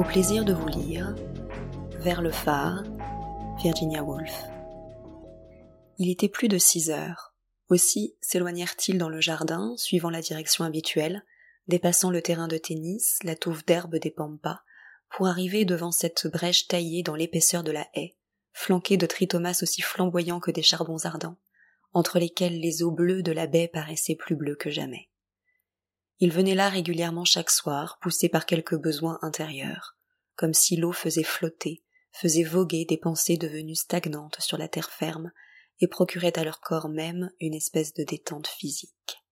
Au plaisir de vous lire, vers le phare, Virginia Woolf. Il était plus de six heures. Aussi s'éloignèrent-ils dans le jardin, suivant la direction habituelle, dépassant le terrain de tennis, la touffe d'herbe des pampas, pour arriver devant cette brèche taillée dans l'épaisseur de la haie, flanquée de tritomas aussi flamboyants que des charbons ardents, entre lesquels les eaux bleues de la baie paraissaient plus bleues que jamais. Il venait là régulièrement chaque soir, poussé par quelques besoins intérieurs, comme si l'eau faisait flotter, faisait voguer des pensées devenues stagnantes sur la terre ferme, et procurait à leur corps même une espèce de détente physique.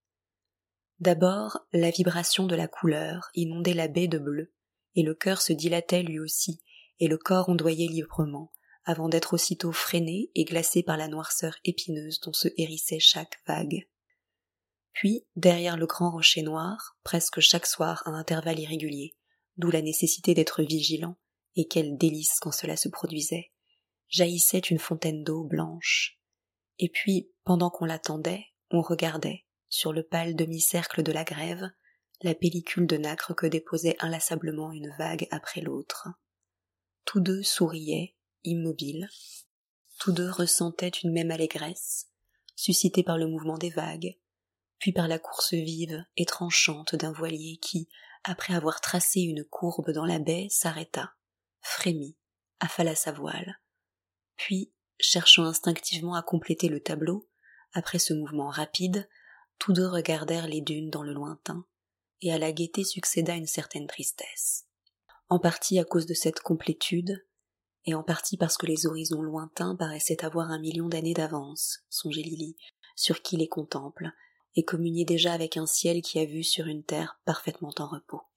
D'abord, la vibration de la couleur inondait la baie de bleu, et le cœur se dilatait lui aussi, et le corps ondoyait librement, avant d'être aussitôt freiné et glacé par la noirceur épineuse dont se hérissait chaque vague. Puis, derrière le grand rocher noir, presque chaque soir à intervalles irréguliers, d'où la nécessité d'être vigilant, et quel délice quand cela se produisait, jaillissait une fontaine d'eau blanche. Et puis, pendant qu'on l'attendait, on regardait, sur le pâle demi-cercle de la grève, la pellicule de nacre que déposait inlassablement une vague après l'autre. Tous deux souriaient, immobiles. Tous deux ressentaient une même allégresse, suscitée par le mouvement des vagues, puis par la course vive et tranchante d'un voilier qui, après avoir tracé une courbe dans la baie, s'arrêta, frémit, affala sa voile. Puis, cherchant instinctivement à compléter le tableau, après ce mouvement rapide, tous deux regardèrent les dunes dans le lointain, et à la gaieté succéda une certaine tristesse. En partie à cause de cette complétude, et en partie parce que les horizons lointains paraissaient avoir un million d'années d'avance, songeait Lily, sur qui les contemple, et communier déjà avec un ciel qui a vu sur une terre parfaitement en repos.